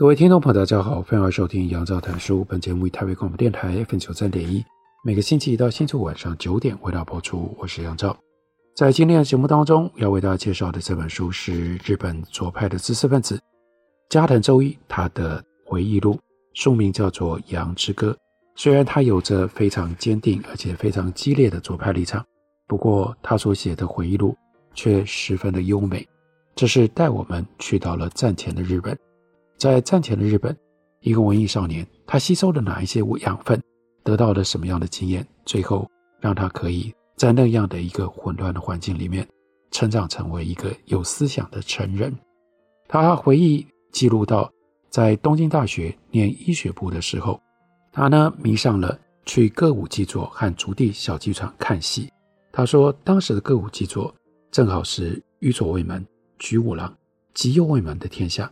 各位听众朋友，大家好，欢迎收听杨照谈书。本节目以台北广播电台 FM 九三点一，每个星期一到星期五晚上九点为大家播出。我是杨照。在今天的节目当中，要为大家介绍的这本书是日本左派的知识分子加藤周一他的回忆录，书名叫做《羊之歌》。虽然他有着非常坚定而且非常激烈的左派立场，不过他所写的回忆录却十分的优美。这是带我们去到了战前的日本。在战前的日本，一个文艺少年，他吸收了哪一些养分，得到了什么样的经验，最后让他可以在那样的一个混乱的环境里面成长成为一个有思想的成人。他回忆记录到，在东京大学念医学部的时候，他呢迷上了去歌舞伎座和竹地小剧场看戏。他说，当时的歌舞伎座正好是宇佐卫门、菊五郎、吉右卫门的天下。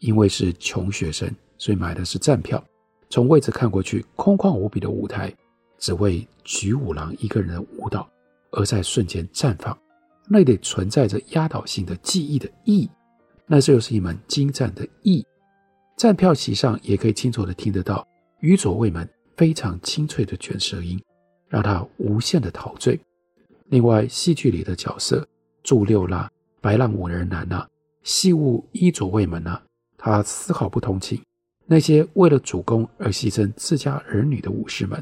因为是穷学生，所以买的是站票。从位置看过去，空旷无比的舞台，只为菊五郎一个人的舞蹈而在瞬间绽放。那里存在着压倒性的记忆的意义，那这又是一门精湛的艺。站票席上也可以清楚地听得到宇佐卫门非常清脆的卷舌音，让他无限的陶醉。另外，戏剧里的角色助六啦、白浪五人男呐、戏务伊佐卫门呐。他丝毫不同情那些为了主公而牺牲自家儿女的武士们。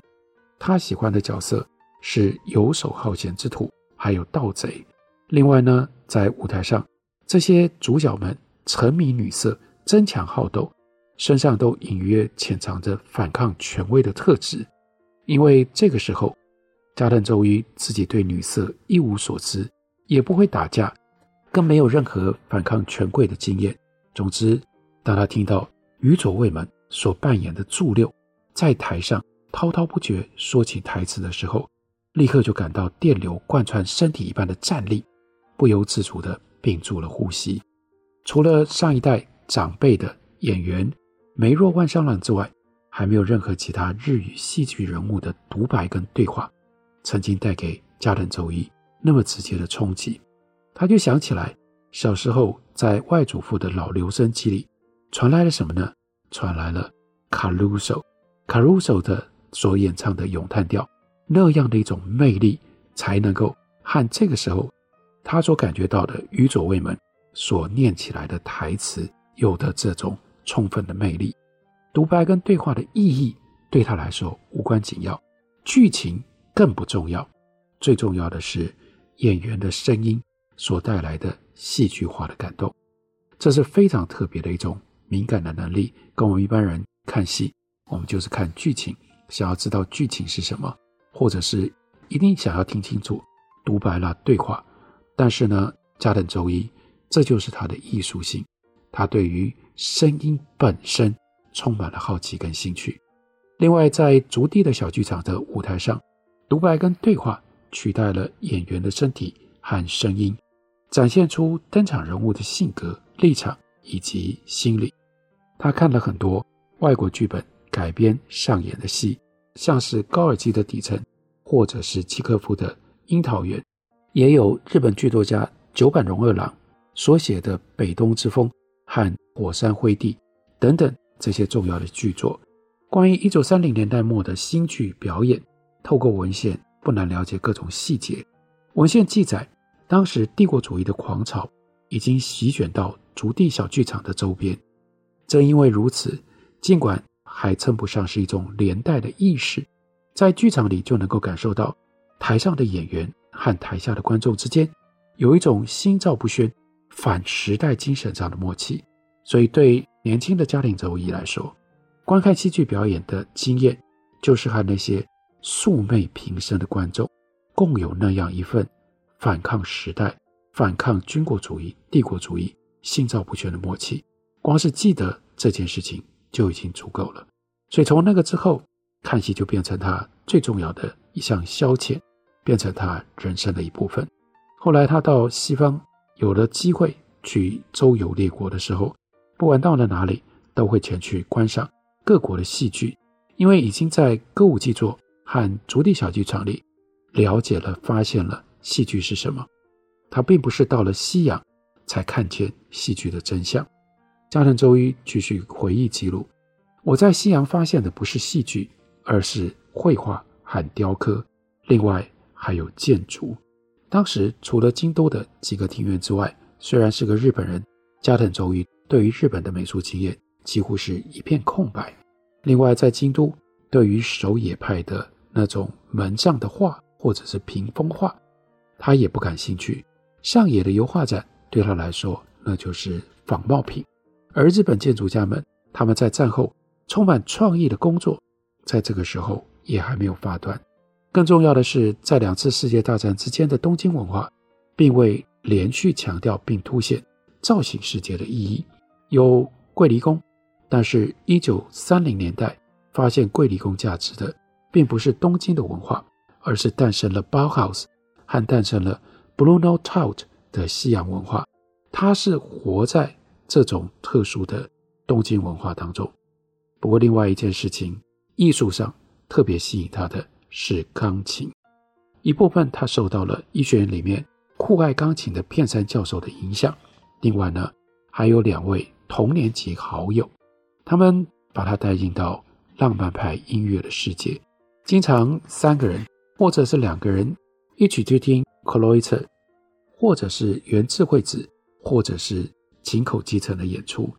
他喜欢的角色是游手好闲之徒，还有盗贼。另外呢，在舞台上，这些主角们沉迷女色，争强好斗，身上都隐约潜藏着反抗权威的特质。因为这个时候，加藤周一自己对女色一无所知，也不会打架，更没有任何反抗权贵的经验。总之。当他听到宇佐卫门所扮演的助六在台上滔滔不绝说起台词的时候，立刻就感到电流贯穿身体一般的战栗，不由自主地屏住了呼吸。除了上一代长辈的演员梅若万商郎之外，还没有任何其他日语戏剧人物的独白跟对话曾经带给加藤周一那么直接的冲击。他就想起来小时候在外祖父的老留声机里。传来了什么呢？传来了卡鲁索，卡鲁索的所演唱的咏叹调，那样的一种魅力，才能够和这个时候他所感觉到的宇佐卫门所念起来的台词有的这种充分的魅力。独白跟对话的意义对他来说无关紧要，剧情更不重要，最重要的是演员的声音所带来的戏剧化的感动，这是非常特别的一种。敏感的能力，跟我们一般人看戏，我们就是看剧情，想要知道剧情是什么，或者是一定想要听清楚独白啦、对话。但是呢，加藤周一，这就是他的艺术性，他对于声音本身充满了好奇跟兴趣。另外，在筑地的小剧场的舞台上，独白跟对话取代了演员的身体和声音，展现出登场人物的性格、立场以及心理。他看了很多外国剧本改编上演的戏，像是高尔基的《底层》，或者是契诃夫的《樱桃园》，也有日本剧作家久坂荣二郎所写的《北东之风》和《火山灰地》等等这些重要的剧作。关于一九三零年代末的新剧表演，透过文献不难了解各种细节。文献记载，当时帝国主义的狂潮已经席卷到竹地小剧场的周边。正因为如此，尽管还称不上是一种连带的意识，在剧场里就能够感受到台上的演员和台下的观众之间有一种心照不宣、反时代精神上的默契。所以，对年轻的家庭周一来说，观看戏剧表演的经验，就是和那些素昧平生的观众共有那样一份反抗时代、反抗军国主义、帝国主义、心照不宣的默契。光是记得这件事情就已经足够了。所以从那个之后，看戏就变成他最重要的一项消遣，变成他人生的一部分。后来他到西方有了机会去周游列国的时候，不管到了哪里，都会前去观赏各国的戏剧，因为已经在歌舞伎座和竹地小剧场里了解了、发现了戏剧是什么。他并不是到了西洋才看见戏剧的真相。加藤周一继续回忆记录：我在西洋发现的不是戏剧，而是绘画和雕刻，另外还有建筑。当时除了京都的几个庭院之外，虽然是个日本人，加藤周一对于日本的美术经验几乎是一片空白。另外，在京都，对于守野派的那种门上的画或者是屏风画，他也不感兴趣。上野的油画展对他来说，那就是仿冒品。而日本建筑家们，他们在战后充满创意的工作，在这个时候也还没有发端。更重要的是，在两次世界大战之间的东京文化，并未连续强调并凸显造型世界的意义。有桂离宫，但是1930年代发现桂离宫价值的，并不是东京的文化，而是诞生了 Bauhaus 和诞生了 Bruno Taut 的西洋文化。它是活在这种特殊的东京文化当中。不过，另外一件事情，艺术上特别吸引他的。是钢琴，一部分他受到了医学院里面酷爱钢琴的片山教授的影响。另外呢，还有两位同年级好友，他们把他带进到浪漫派音乐的世界，经常三个人或者是两个人一起去听 Kreutzer，或者是原智慧子，或者是井口基成的演出。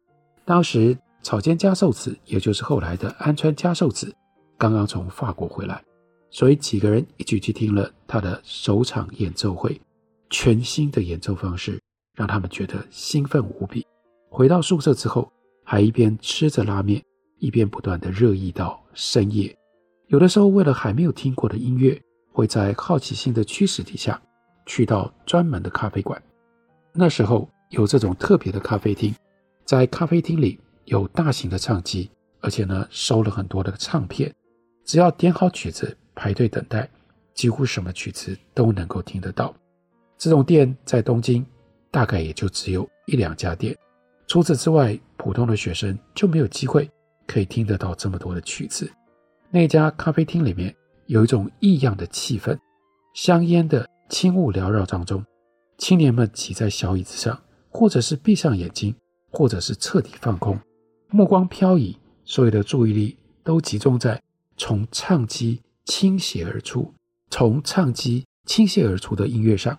当时草间加寿子，也就是后来的安川加寿子，刚刚从法国回来。所以几个人一起去听了他的首场演奏会，全新的演奏方式让他们觉得兴奋无比。回到宿舍之后，还一边吃着拉面，一边不断的热议到深夜。有的时候，为了还没有听过的音乐，会在好奇心的驱使底下，去到专门的咖啡馆。那时候有这种特别的咖啡厅，在咖啡厅里有大型的唱机，而且呢收了很多的唱片，只要点好曲子。排队等待，几乎什么曲子都能够听得到。这种店在东京大概也就只有一两家店。除此之外，普通的学生就没有机会可以听得到这么多的曲子。那家咖啡厅里面有一种异样的气氛，香烟的轻雾缭绕当中，青年们挤在小椅子上，或者是闭上眼睛，或者是彻底放空，目光飘移，所有的注意力都集中在从唱机。倾泻而出，从唱机倾泻而出的音乐上，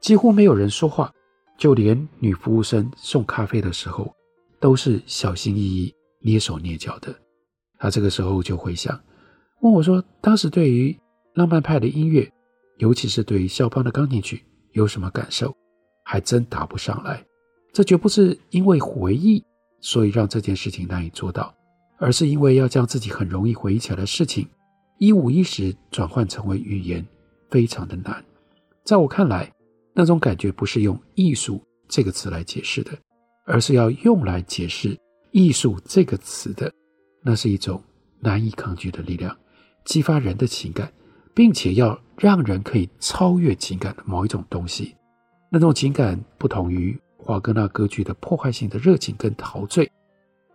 几乎没有人说话，就连女服务生送咖啡的时候，都是小心翼翼、蹑手蹑脚的。他这个时候就回想，问我说：“当时对于浪漫派的音乐，尤其是对肖邦的钢琴曲，有什么感受？”还真答不上来。这绝不是因为回忆，所以让这件事情难以做到，而是因为要将自己很容易回忆起来的事情。一五一十转换成为语言，非常的难。在我看来，那种感觉不是用“艺术”这个词来解释的，而是要用来解释“艺术”这个词的。那是一种难以抗拒的力量，激发人的情感，并且要让人可以超越情感的某一种东西。那种情感不同于华格纳歌剧的破坏性的热情跟陶醉，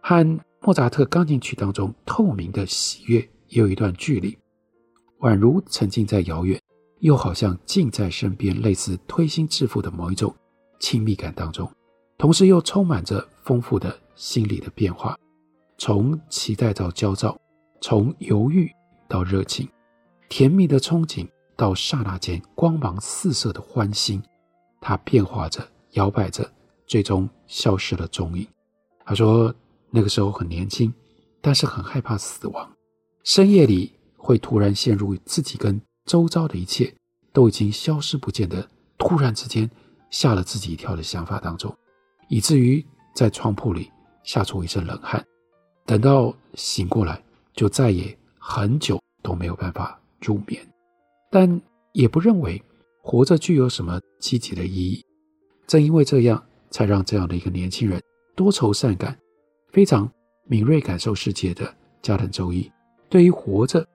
和莫扎特钢琴曲当中透明的喜悦。也有一段距离，宛如沉浸在遥远，又好像近在身边，类似推心置腹的某一种亲密感当中，同时又充满着丰富的心理的变化，从期待到焦躁，从犹豫到热情，甜蜜的憧憬到刹那间光芒四射的欢欣，它变化着，摇摆着，最终消失了踪影。他说，那个时候很年轻，但是很害怕死亡。深夜里会突然陷入自己跟周遭的一切都已经消失不见的，突然之间吓了自己一跳的想法当中，以至于在床铺里吓出一身冷汗。等到醒过来，就再也很久都没有办法入眠。但也不认为活着具有什么积极的意义，正因为这样，才让这样的一个年轻人多愁善感、非常敏锐感受世界的加藤周一，对于活着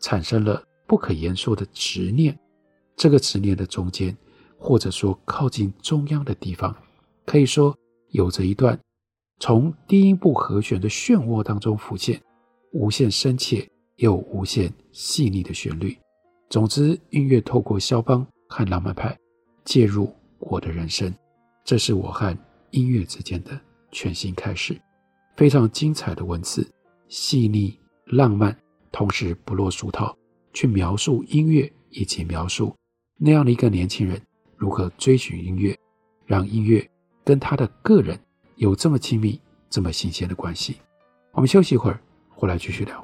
产生了不可言说的执念。这个执念的中间，或者说靠近中央的地方，可以说有着一段从低音部和弦的漩涡当中浮现，无限深切又无限细腻的旋律。总之，音乐透过肖邦和浪漫派介入我的人生，这是我和音乐之间的全新开始。非常精彩的文字，细腻浪漫，同时不落俗套，去描述音乐以及描述那样的一个年轻人如何追寻音乐，让音乐跟他的个人有这么亲密、这么新鲜的关系。我们休息一会儿，回来继续聊。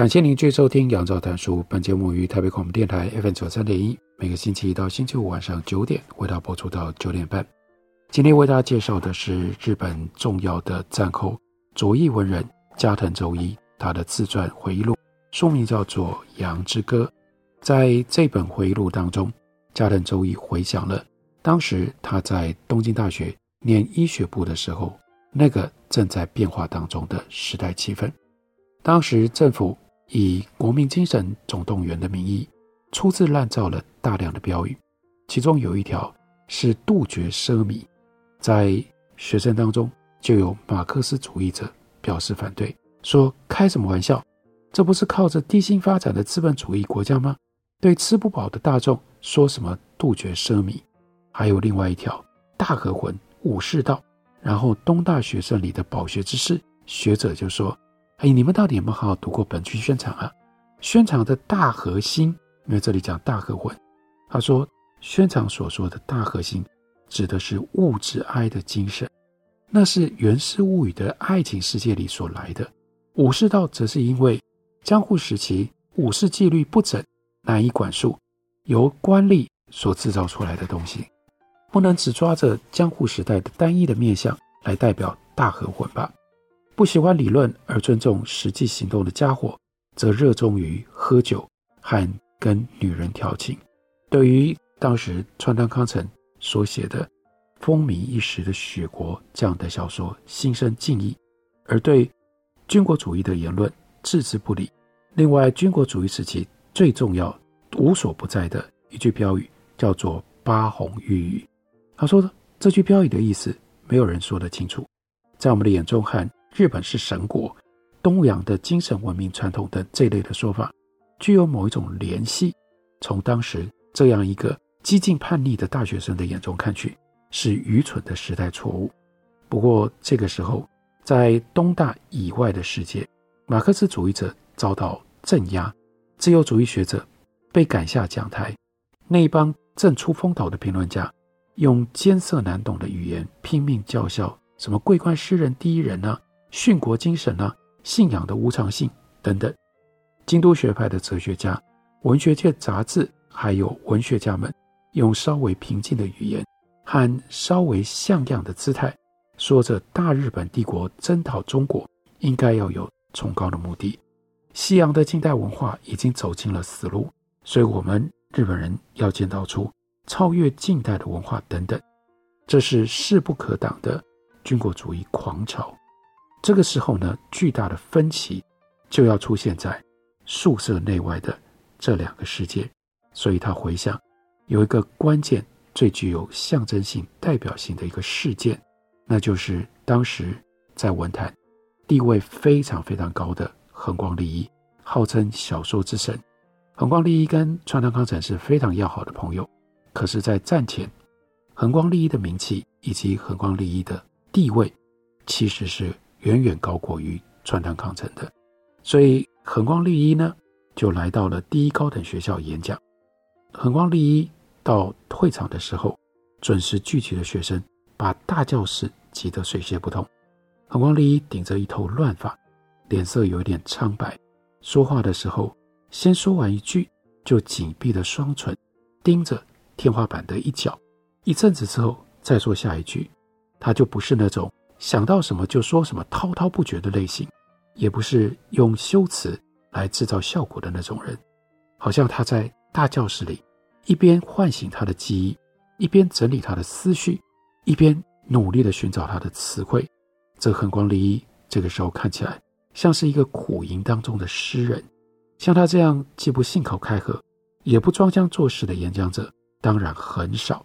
感谢您继续收听《杨照谈书》。本节目于台北广播电台 FM 九三点一，每个星期一到星期五晚上九点，为大家播出到九点半。今天为大家介绍的是日本重要的战后左翼文人加藤周一，他的自传回忆录，书名叫做《羊之歌》。在这本回忆录当中，加藤周一回想了当时他在东京大学念医学部的时候，那个正在变化当中的时代气氛。当时政府。以国民精神总动员的名义，粗制滥造了大量的标语，其中有一条是杜绝奢靡，在学生当中就有马克思主义者表示反对，说开什么玩笑，这不是靠着低薪发展的资本主义国家吗？对吃不饱的大众说什么杜绝奢靡？还有另外一条大和魂武士道，然后东大学生里的饱学之士学者就说。哎，你们到底有没有好好读过本剧宣传啊？宣传的大核心，因为这里讲大和魂。他说，宣传所说的大核心，指的是物质爱的精神，那是源氏物语的爱情世界里所来的。武士道则是因为江户时期武士纪律不整，难以管束，由官吏所制造出来的东西，不能只抓着江户时代的单一的面相来代表大和魂吧。不喜欢理论而尊重实际行动的家伙，则热衷于喝酒和跟女人调情。对于当时川端康成所写的风靡一时的《雪国》这样的小说，心生敬意，而对军国主义的言论置之不理。另外，军国主义时期最重要、无所不在的一句标语叫做“八红御宇”。他说这句标语的意思，没有人说得清楚，在我们的眼中和。日本是神国，东洋的精神文明传统的这类的说法，具有某一种联系。从当时这样一个激进叛逆的大学生的眼中看去，是愚蠢的时代错误。不过这个时候，在东大以外的世界，马克思主义者遭到镇压，自由主义学者被赶下讲台，那一帮正出风头的评论家，用艰涩难懂的语言拼命叫嚣，什么桂冠诗人第一人呢、殉国精神啊，信仰的无常性等等，京都学派的哲学家、文学界杂志还有文学家们，用稍微平静的语言和稍微像样的姿态，说着大日本帝国征讨中国应该要有崇高的目的。西洋的近代文化已经走进了死路，所以我们日本人要建造出超越近代的文化等等，这是势不可挡的军国主义狂潮。这个时候呢，巨大的分歧就要出现在宿舍内外的这两个世界，所以他回想有一个关键、最具有象征性、代表性的一个事件，那就是当时在文坛地位非常非常高的横光利一，号称小说之神。横光利一跟川端康成是非常要好的朋友，可是，在战前，横光利一的名气以及横光利一的地位，其实是远远高过于川端康成的。所以，横光利一呢，就来到了第一高等学校演讲。横光利一到会场的时候，准时聚集的学生把大教室挤得水泄不通。横光利一顶着一头乱发，脸色有点苍白，说话的时候，先说完一句，就紧闭的双唇盯着天花板的一角，一阵子之后再说下一句。他就不是那种想到什么就说什么滔滔不绝的类型，也不是用修辞来制造效果的那种人，好像他在大教室里。一边唤醒他的记忆，一边整理他的思绪，一边努力地寻找他的词汇。这横光利一这个时候看起来像是一个苦吟当中的诗人。像他这样既不信口开河，也不装腔作势的演讲者，当然很少。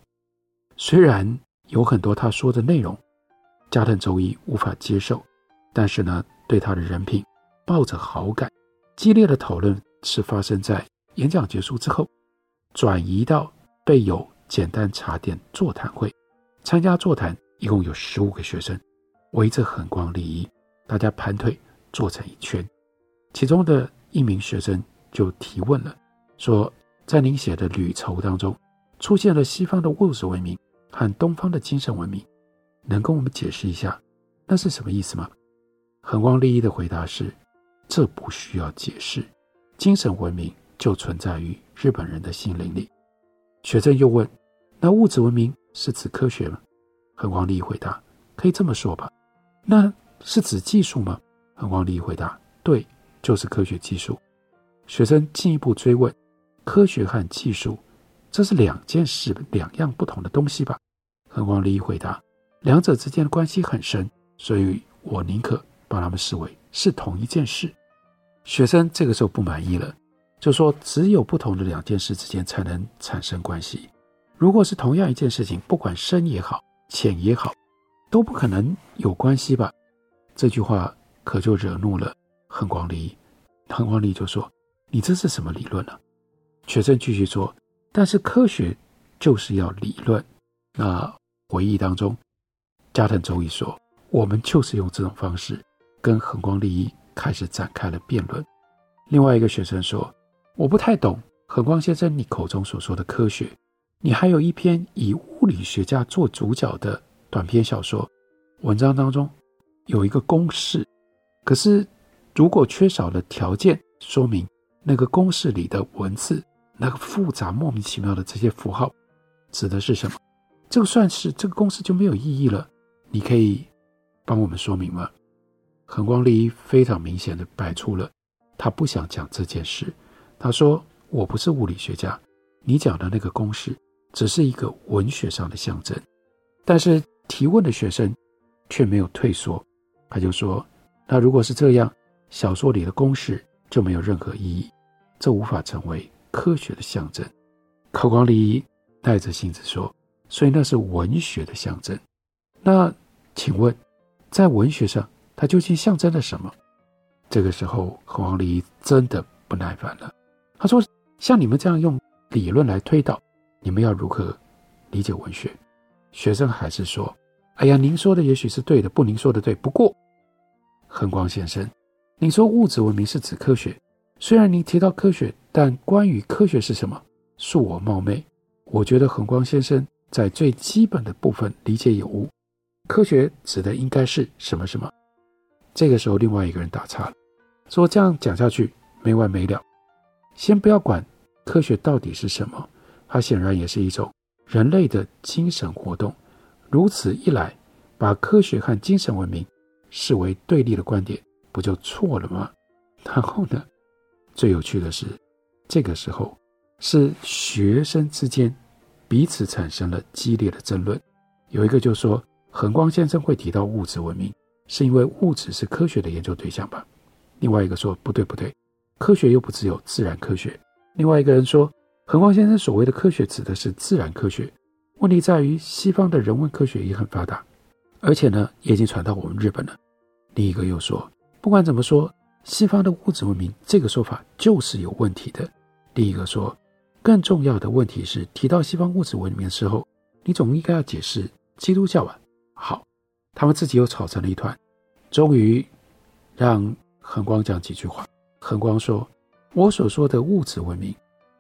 虽然有很多他说的内容，加藤周一无法接受，但是呢，对他的人品抱着好感。激烈的讨论是发生在演讲结束之后。转移到备有简单茶点座谈会，参加座谈一共有十五个学生，围着横光利一，大家盘腿坐成一圈。其中的一名学生就提问了，说：“在您写的旅筹当中，出现了西方的物质文明和东方的精神文明，能跟我们解释一下那是什么意思吗？”横光利一的回答是：“这不需要解释，精神文明。”就存在于日本人的心灵里。学生又问：“那物质文明是指科学吗？”横光利一回答：“可以这么说吧。”“那是指技术吗？”横光利一回答：“对，就是科学技术。”学生进一步追问：“科学和技术，这是两件事，两样不同的东西吧？”横光利一回答：“两者之间的关系很深，所以我宁可把它们视为是同一件事。”学生这个时候不满意了。就说只有不同的两件事之间才能产生关系。如果是同样一件事情，不管深也好，浅也好，都不可能有关系吧？这句话可就惹怒了恒光利恒。光利就说：“你这是什么理论呢、啊？”学生继续说：“但是科学就是要理论。”那回忆当中，加藤周一说：“我们就是用这种方式跟横光利一开始展开了辩论。”另外一个学生说。我不太懂横光先生你口中所说的科学。你还有一篇以物理学家做主角的短篇小说，文章当中有一个公式，可是如果缺少了条件说明那个公式里的文字，那个复杂莫名其妙的这些符号指的是什么？这个算是这个公式就没有意义了。你可以帮我们说明吗？恒光利非常明显的摆出了他不想讲这件事。他说：“我不是物理学家，你讲的那个公式只是一个文学上的象征。”但是提问的学生却没有退缩，他就说：“那如果是这样，小说里的公式就没有任何意义，这无法成为科学的象征。”考光利耐着性子说：“所以那是文学的象征。那请问，在文学上，它究竟象征了什么？”这个时候，横光利一真的不耐烦了。他说：“像你们这样用理论来推导，你们要如何理解文学？”学生还是说：“哎呀，您说的也许是对的，不，您说的对。不过，恒光先生，您说物质文明是指科学，虽然您提到科学，但关于科学是什么，恕我冒昧，我觉得恒光先生在最基本的部分理解有误。科学指的应该是什么什么？”这个时候，另外一个人打岔了，说：“这样讲下去没完没了。”先不要管科学到底是什么，它显然也是一种人类的精神活动。如此一来，把科学和精神文明视为对立的观点，不就错了吗？然后呢，最有趣的是，这个时候是学生之间彼此产生了激烈的争论。有一个就说：“横光先生会提到物质文明，是因为物质是科学的研究对象吧？”另外一个说：“不对，不对。”科学又不只有自然科学。另外一个人说，横光先生所谓的科学指的是自然科学。问题在于，西方的人文科学也很发达，而且呢，也已经传到我们日本了。另一个又说，不管怎么说，西方的物质文明这个说法就是有问题的。另一个说，更重要的问题是，提到西方物质文明的时候，你总应该要解释基督教吧？好，他们自己又吵成了一团，终于让恒光讲几句话。恒光说：“我所说的物质文明，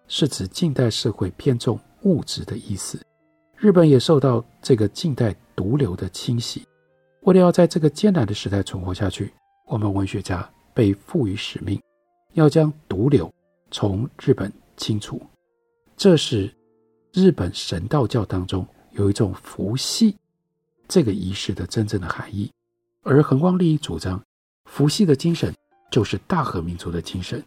是指近代社会偏重物质的意思。日本也受到这个近代毒瘤的侵袭。为了要在这个艰难的时代存活下去，我们文学家被赋予使命，要将毒瘤从日本清除。”这是日本神道教当中有一种伏羲这个仪式的真正的含义，而恒光利益主张伏羲的精神就是大和民族的精神，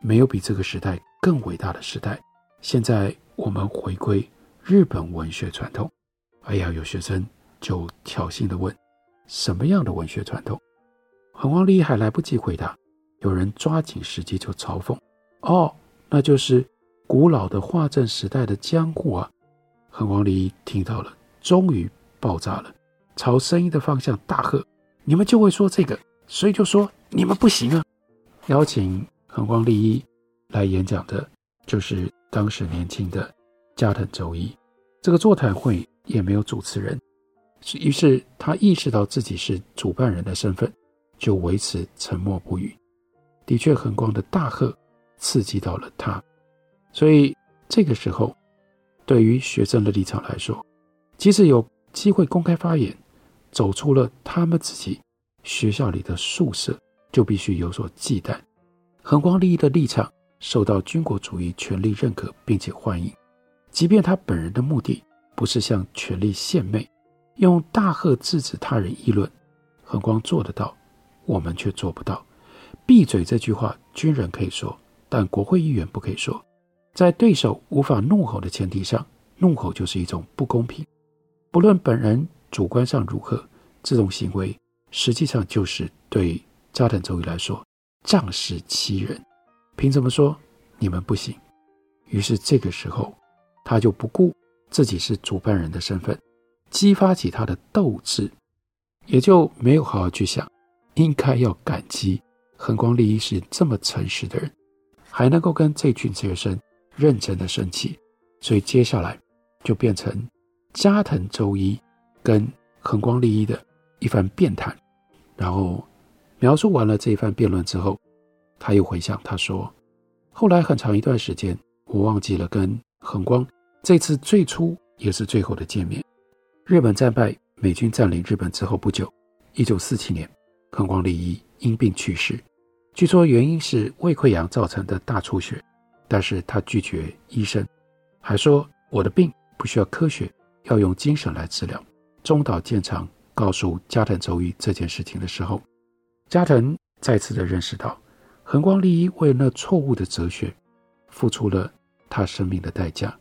没有比这个时代更伟大的时代。现在我们回归日本文学传统，哎呀，有学生就挑衅地问：什么样的文学传统？恒光利益还来不及回答，有人抓紧时机就嘲讽：哦，那就是。古老的化政时代的江户啊，恒光利益听到了，终于爆炸了，朝声音的方向大喝：“你们就会说这个，所以就说你们不行啊！”邀请恒光利一来演讲的，就是当时年轻的加藤周一。这个座谈会也没有主持人，于是他意识到自己是主办人的身份，就维持沉默不语。的确，恒光的大喝刺激到了他。所以这个时候，对于学生的立场来说，即使有机会公开发言，走出了他们自己学校里的宿舍，就必须有所忌惮。恒光利益的立场受到军国主义权力认可并且欢迎，即便他本人的目的不是向权力献媚，用大喝制止他人议论，恒光做得到，我们却做不到。闭嘴这句话，军人可以说，但国会议员不可以说。在对手无法怒吼的前提上，怒吼就是一种不公平。不论本人主观上如何，这种行为实际上就是对加藤周一来说仗势欺人。凭什么说你们不行？于是这个时候，他就不顾自己是主办人的身份，激发起他的斗志，也就没有好好去想，应该要感激恒光利益是这么诚实的人，还能够跟这群学生。认真的生气，所以接下来就变成加藤周一跟恒光利益的一番辩谈。然后描述完了这一番辩论之后，他又回想，他说：“后来很长一段时间，我忘记了跟恒光这次最初也是最后的见面。日本战败，美军占领日本之后不久，一九四七年，恒光利益因病去世，据说原因是胃溃疡造成的大出血。”但是他拒绝医生，还说我的病不需要科学，要用精神来治疗。中岛健长告诉加藤周一这件事情的时候，加藤再次的认识到，恒光利益为了那错误的哲学，付出了他生命的代价。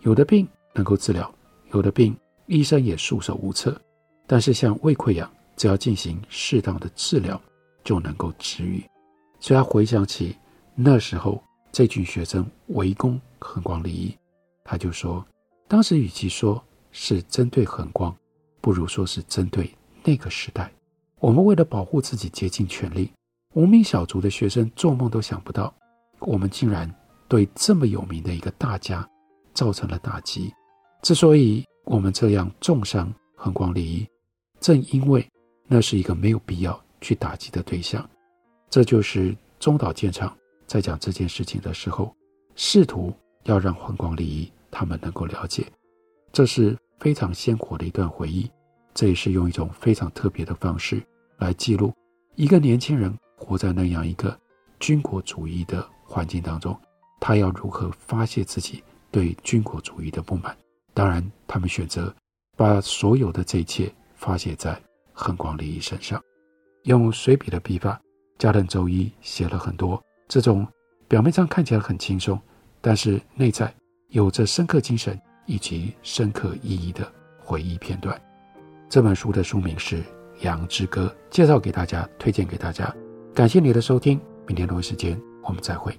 有的病能够治疗，有的病医生也束手无策。但是像胃溃疡，只要进行适当的治疗，就能够治愈。所以他回想起那时候。这群学生围攻恒光利益，他就说：“当时与其说是针对恒光，不如说是针对那个时代。我们为了保护自己，竭尽全力。无名小卒的学生做梦都想不到，我们竟然对这么有名的一个大家造成了打击。之所以我们这样重伤恒光利益，正因为那是一个没有必要去打击的对象。这就是中岛健长。”在讲这件事情的时候，试图要让恒光利益他们能够了解，这是非常鲜活的一段回忆。这也是用一种非常特别的方式来记录一个年轻人活在那样一个军国主义的环境当中，他要如何发泄自己对军国主义的不满。当然，他们选择把所有的这一切发泄在恒光利益身上，用随笔的笔法，加藤周一写了很多。这种表面上看起来很轻松，但是内在有着深刻精神以及深刻意义的回忆片段。这本书的书名是《羊之歌》，介绍给大家，推荐给大家。感谢你的收听，明天同一时间我们再会。